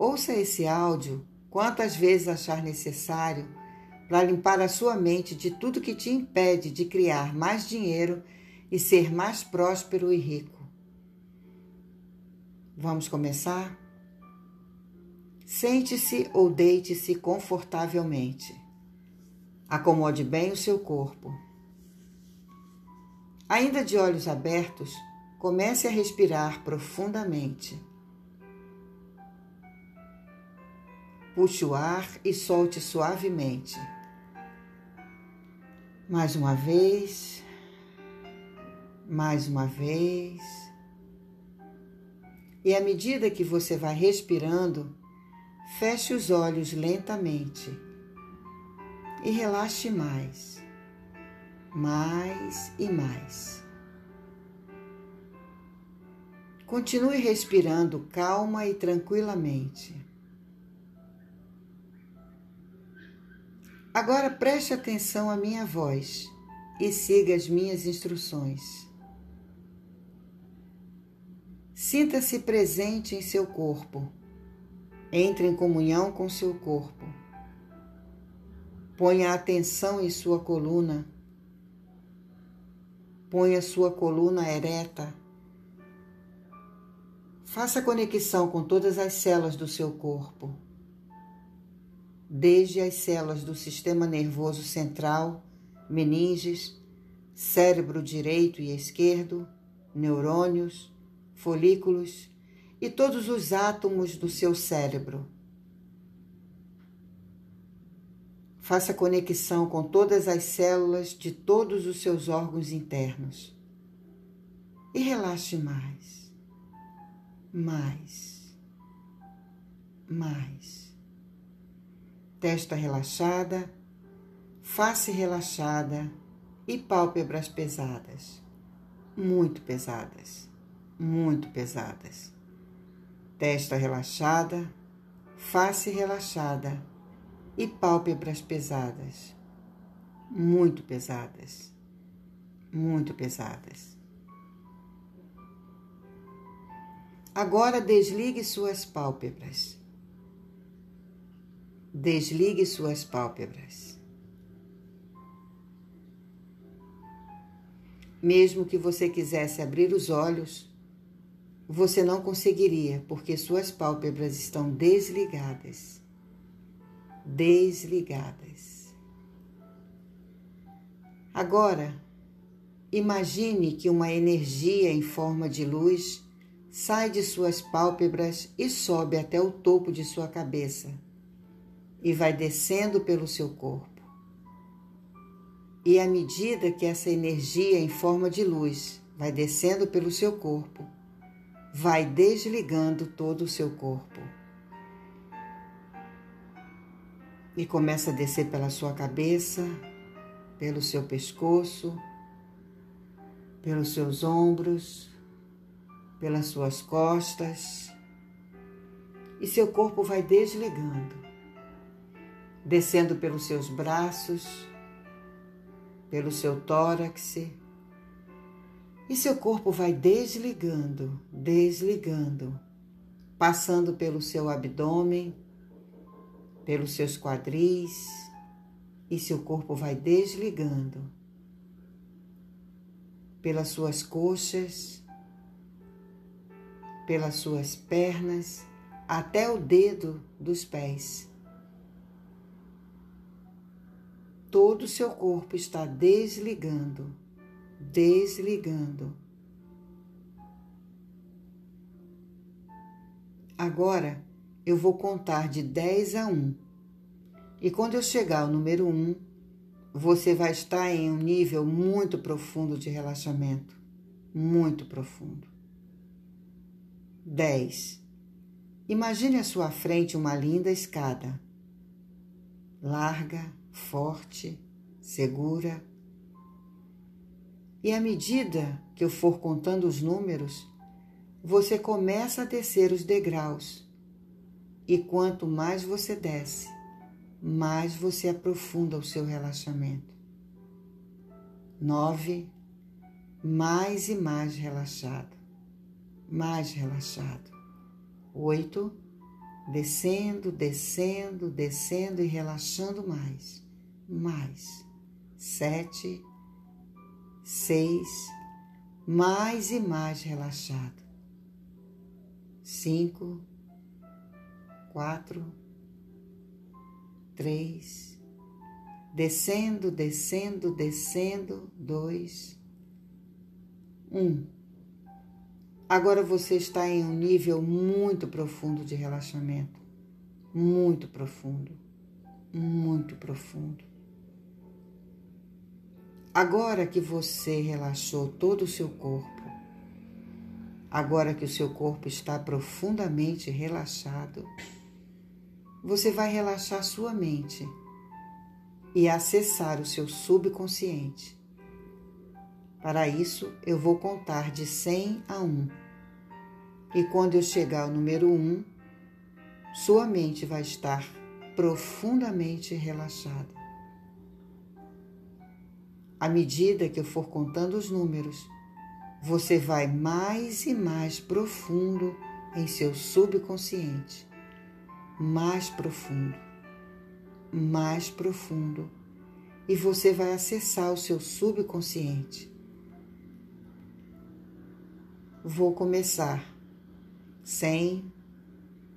Ouça esse áudio quantas vezes achar necessário para limpar a sua mente de tudo que te impede de criar mais dinheiro e ser mais próspero e rico. Vamos começar? Sente-se ou deite-se confortavelmente. Acomode bem o seu corpo. Ainda de olhos abertos, comece a respirar profundamente. Puxe o ar e solte suavemente. Mais uma vez, mais uma vez. E à medida que você vai respirando, feche os olhos lentamente e relaxe mais, mais e mais. Continue respirando calma e tranquilamente. Agora preste atenção à minha voz e siga as minhas instruções. Sinta-se presente em seu corpo. Entre em comunhão com seu corpo. Ponha atenção em sua coluna. Ponha sua coluna ereta. Faça conexão com todas as células do seu corpo desde as células do sistema nervoso central, meninges, cérebro direito e esquerdo, neurônios, folículos e todos os átomos do seu cérebro. Faça conexão com todas as células de todos os seus órgãos internos. E relaxe mais, mais, mais testa relaxada, face relaxada e pálpebras pesadas, muito pesadas, muito pesadas. Testa relaxada, face relaxada e pálpebras pesadas, muito pesadas, muito pesadas. Agora desligue suas pálpebras Desligue suas pálpebras. Mesmo que você quisesse abrir os olhos, você não conseguiria, porque suas pálpebras estão desligadas. Desligadas. Agora, imagine que uma energia em forma de luz sai de suas pálpebras e sobe até o topo de sua cabeça e vai descendo pelo seu corpo. E à medida que essa energia em forma de luz vai descendo pelo seu corpo, vai desligando todo o seu corpo. E começa a descer pela sua cabeça, pelo seu pescoço, pelos seus ombros, pelas suas costas, e seu corpo vai desligando descendo pelos seus braços, pelo seu tórax, e seu corpo vai desligando, desligando, passando pelo seu abdômen, pelos seus quadris, e seu corpo vai desligando pelas suas coxas, pelas suas pernas, até o dedo dos pés. Todo o seu corpo está desligando, desligando. Agora eu vou contar de 10 a 1. E quando eu chegar ao número 1, você vai estar em um nível muito profundo de relaxamento. Muito profundo. 10. Imagine à sua frente uma linda escada. Larga, forte, segura. E à medida que eu for contando os números, você começa a descer os degraus. E quanto mais você desce, mais você aprofunda o seu relaxamento. Nove, mais e mais relaxado, mais relaxado. Oito, Descendo, descendo, descendo e relaxando mais. Mais. Sete, seis, mais e mais relaxado. Cinco, quatro, três, descendo, descendo, descendo, dois, um. Agora você está em um nível muito profundo de relaxamento, muito profundo, muito profundo. Agora que você relaxou todo o seu corpo, agora que o seu corpo está profundamente relaxado, você vai relaxar sua mente e acessar o seu subconsciente. Para isso, eu vou contar de 100 a 1. E quando eu chegar ao número 1, sua mente vai estar profundamente relaxada. À medida que eu for contando os números, você vai mais e mais profundo em seu subconsciente. Mais profundo, mais profundo. E você vai acessar o seu subconsciente. Vou começar sem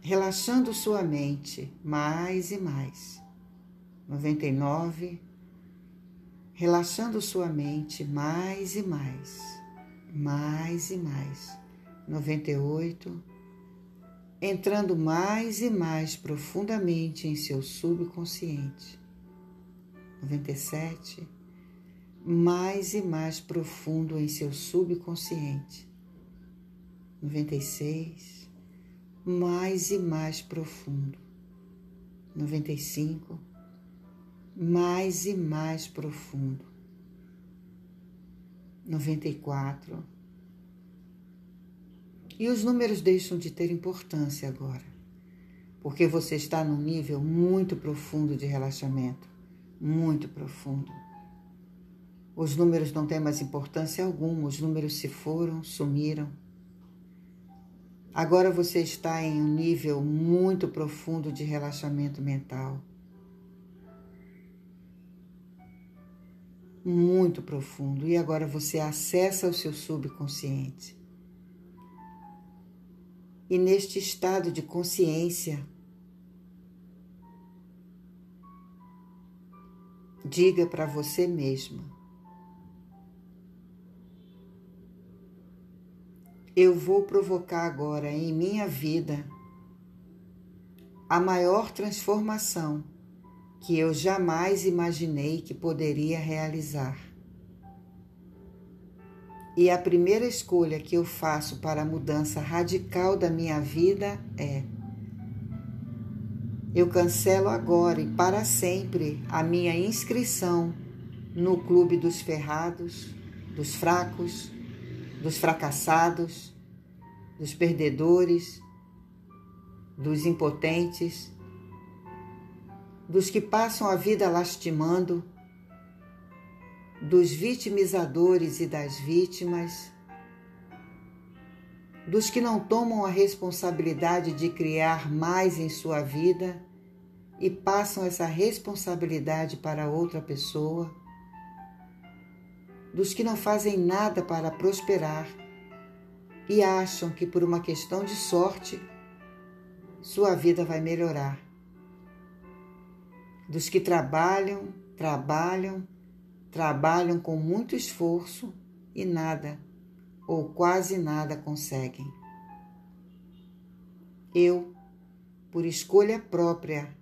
relaxando sua mente mais e mais. 99 relaxando sua mente mais e mais, mais e mais. 98, entrando mais e mais profundamente em seu subconsciente. 97, mais e mais profundo em seu subconsciente. 96, mais e mais profundo. 95, mais e mais profundo. 94. E os números deixam de ter importância agora, porque você está num nível muito profundo de relaxamento muito profundo. Os números não têm mais importância alguma, os números se foram, sumiram. Agora você está em um nível muito profundo de relaxamento mental. muito profundo e agora você acessa o seu subconsciente. E neste estado de consciência, diga para você mesma: Eu vou provocar agora em minha vida a maior transformação que eu jamais imaginei que poderia realizar. E a primeira escolha que eu faço para a mudança radical da minha vida é: eu cancelo agora e para sempre a minha inscrição no clube dos ferrados, dos fracos, dos fracassados, dos perdedores, dos impotentes dos que passam a vida lastimando, dos vitimizadores e das vítimas, dos que não tomam a responsabilidade de criar mais em sua vida e passam essa responsabilidade para outra pessoa, dos que não fazem nada para prosperar e acham que por uma questão de sorte sua vida vai melhorar dos que trabalham, trabalham, trabalham com muito esforço e nada, ou quase nada conseguem. Eu, por escolha própria,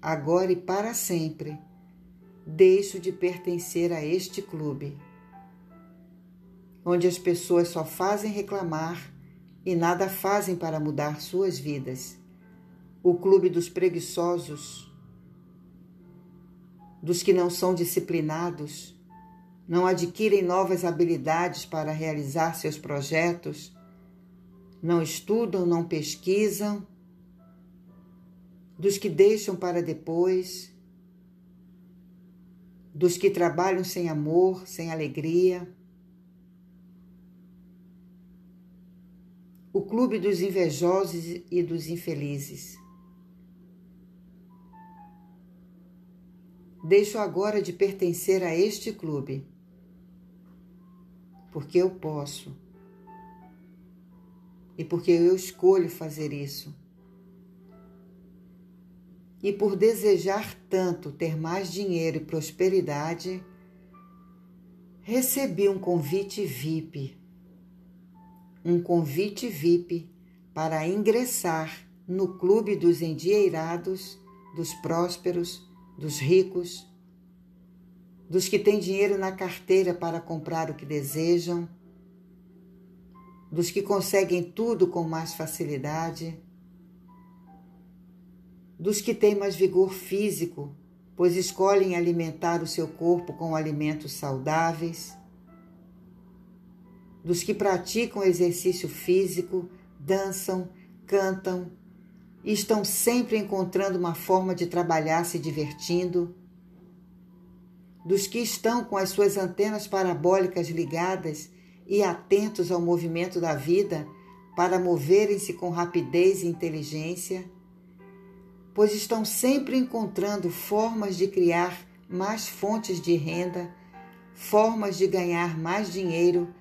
agora e para sempre, deixo de pertencer a este clube, onde as pessoas só fazem reclamar e nada fazem para mudar suas vidas. O clube dos preguiçosos, dos que não são disciplinados, não adquirem novas habilidades para realizar seus projetos, não estudam, não pesquisam, dos que deixam para depois, dos que trabalham sem amor, sem alegria. o clube dos invejosos e dos infelizes. Deixo agora de pertencer a este clube, porque eu posso e porque eu escolho fazer isso. E por desejar tanto ter mais dinheiro e prosperidade, recebi um convite VIP um convite VIP para ingressar no clube dos endieirados, dos prósperos, dos ricos, dos que têm dinheiro na carteira para comprar o que desejam, dos que conseguem tudo com mais facilidade, dos que têm mais vigor físico, pois escolhem alimentar o seu corpo com alimentos saudáveis, dos que praticam exercício físico, dançam, cantam e estão sempre encontrando uma forma de trabalhar se divertindo, dos que estão com as suas antenas parabólicas ligadas e atentos ao movimento da vida para moverem-se com rapidez e inteligência, pois estão sempre encontrando formas de criar mais fontes de renda, formas de ganhar mais dinheiro,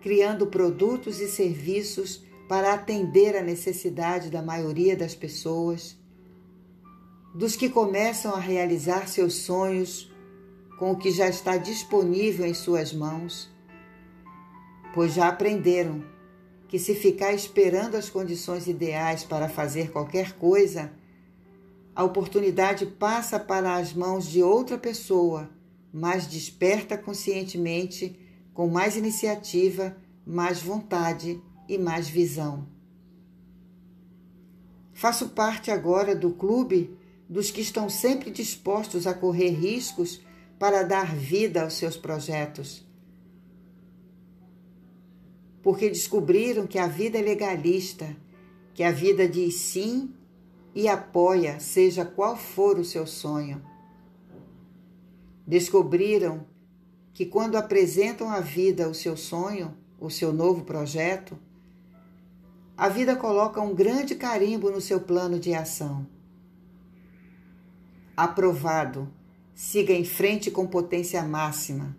criando produtos e serviços para atender a necessidade da maioria das pessoas, dos que começam a realizar seus sonhos com o que já está disponível em suas mãos, pois já aprenderam que se ficar esperando as condições ideais para fazer qualquer coisa, a oportunidade passa para as mãos de outra pessoa, mais desperta conscientemente, com mais iniciativa, mais vontade e mais visão. Faço parte agora do clube dos que estão sempre dispostos a correr riscos para dar vida aos seus projetos. Porque descobriram que a vida é legalista, que a vida diz sim e apoia, seja qual for o seu sonho. Descobriram que quando apresentam à vida o seu sonho, o seu novo projeto, a vida coloca um grande carimbo no seu plano de ação. Aprovado. Siga em frente com potência máxima.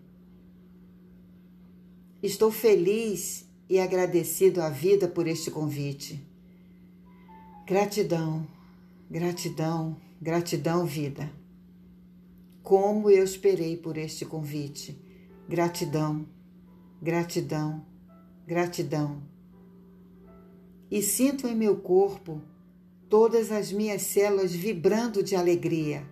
Estou feliz e agradecido à vida por este convite. Gratidão, gratidão, gratidão, vida. Como eu esperei por este convite. Gratidão, gratidão, gratidão e sinto em meu corpo todas as minhas células vibrando de alegria.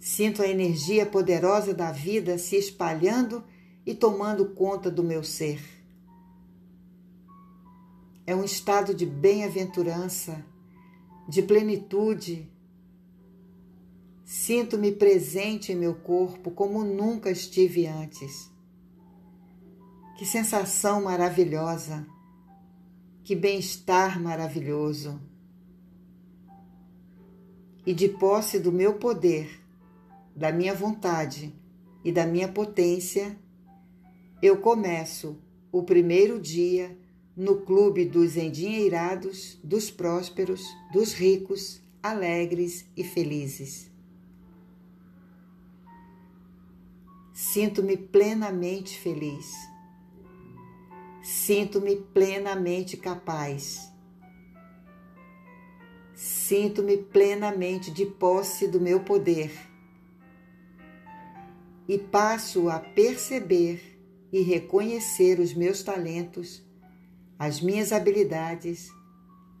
Sinto a energia poderosa da vida se espalhando e tomando conta do meu ser. É um estado de bem-aventurança, de plenitude. Sinto-me presente em meu corpo como nunca estive antes. Que sensação maravilhosa! Que bem-estar maravilhoso! E de posse do meu poder, da minha vontade e da minha potência, eu começo o primeiro dia no clube dos endinheirados, dos prósperos, dos ricos, alegres e felizes. Sinto-me plenamente feliz Sinto-me plenamente capaz. Sinto-me plenamente de posse do meu poder. E passo a perceber e reconhecer os meus talentos, as minhas habilidades,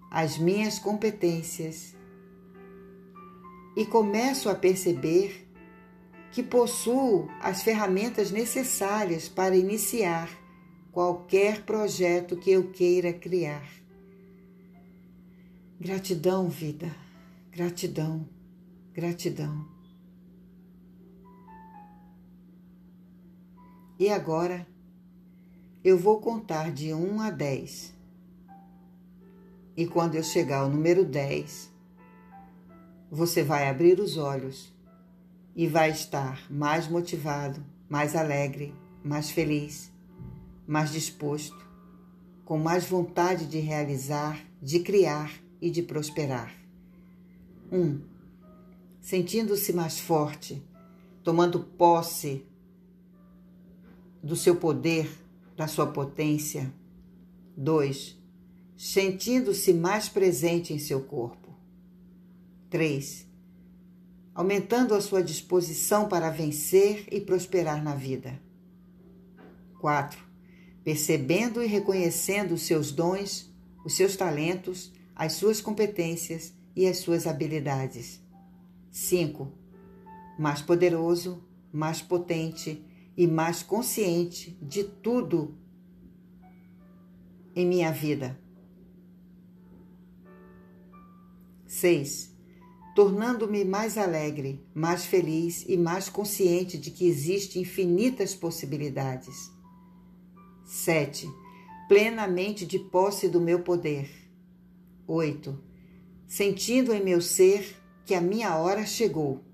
as minhas competências. E começo a perceber que possuo as ferramentas necessárias para iniciar qualquer projeto que eu queira criar. Gratidão, vida, gratidão, gratidão. E agora eu vou contar de 1 a 10. E quando eu chegar ao número 10, você vai abrir os olhos e vai estar mais motivado, mais alegre, mais feliz mais disposto, com mais vontade de realizar, de criar e de prosperar. 1. Um, sentindo-se mais forte, tomando posse do seu poder, da sua potência. 2. Sentindo-se mais presente em seu corpo. 3. Aumentando a sua disposição para vencer e prosperar na vida. 4. Percebendo e reconhecendo os seus dons, os seus talentos, as suas competências e as suas habilidades. 5. Mais poderoso, mais potente e mais consciente de tudo em minha vida. 6. Tornando-me mais alegre, mais feliz e mais consciente de que existem infinitas possibilidades. 7. Plenamente de posse do meu poder. 8. Sentindo em meu ser que a minha hora chegou.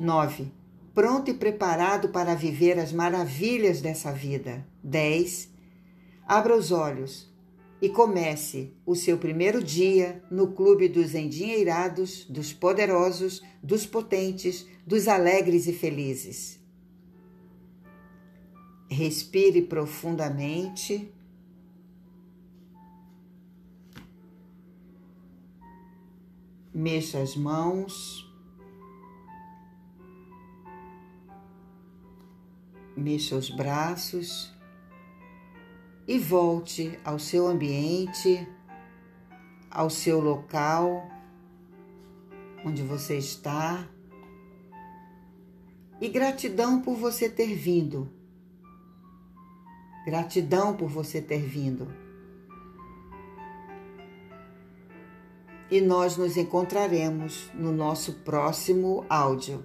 9. Pronto e preparado para viver as maravilhas dessa vida. 10. Abra os olhos e comece o seu primeiro dia no clube dos endinheirados, dos poderosos, dos potentes, dos alegres e felizes. Respire profundamente. Mexa as mãos. Mexa os braços e volte ao seu ambiente, ao seu local onde você está. E gratidão por você ter vindo. Gratidão por você ter vindo. e nós nos encontraremos no nosso próximo áudio.